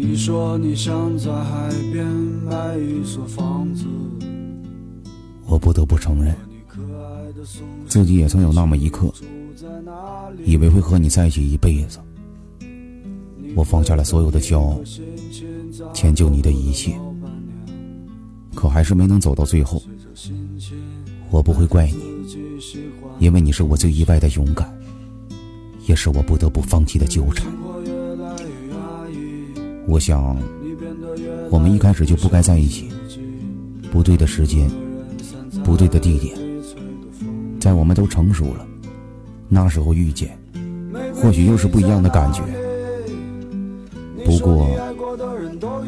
你说你想在海边买一所房子，我不得不承认，自己也曾有那么一刻，以为会和你在一起一辈子。我放下了所有的骄傲，迁就你的一切，可还是没能走到最后。我不会怪你，因为你是我最意外的勇敢，也是我不得不放弃的纠缠。我想，我们一开始就不该在一起。不对的时间，不对的地点，在我们都成熟了，那时候遇见，或许又是不一样的感觉。不过，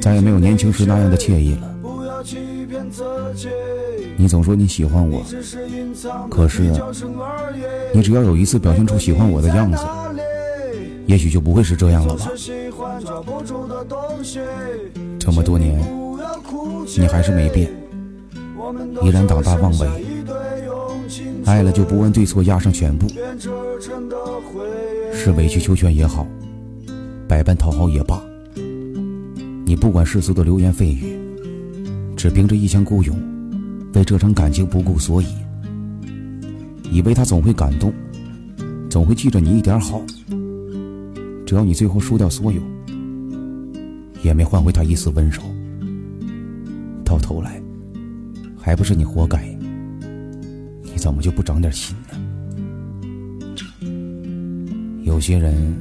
再也没有年轻时那样的惬意了。你总说你喜欢我，可是，你只要有一次表现出喜欢我的样子。也许就不会是这样了吧。这么多年，你还是没变，依然胆大妄为。爱了就不问对错，压上全部。是委曲求全也好，百般讨好也罢，你不管世俗的流言蜚语，只凭着一腔孤勇，为这场感情不顾所以，以为他总会感动，总会记着你一点好。只要你最后输掉所有，也没换回他一丝温柔。到头来，还不是你活该？你怎么就不长点心呢？有些人，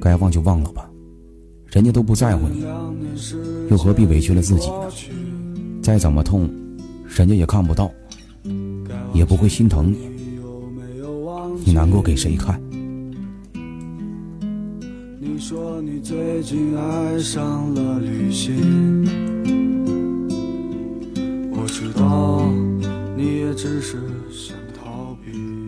该忘就忘了吧，人家都不在乎你，又何必委屈了自己呢？再怎么痛，人家也看不到，也不会心疼你。你难过给谁看？说你最近爱上了旅行，我知道你也只是想逃避。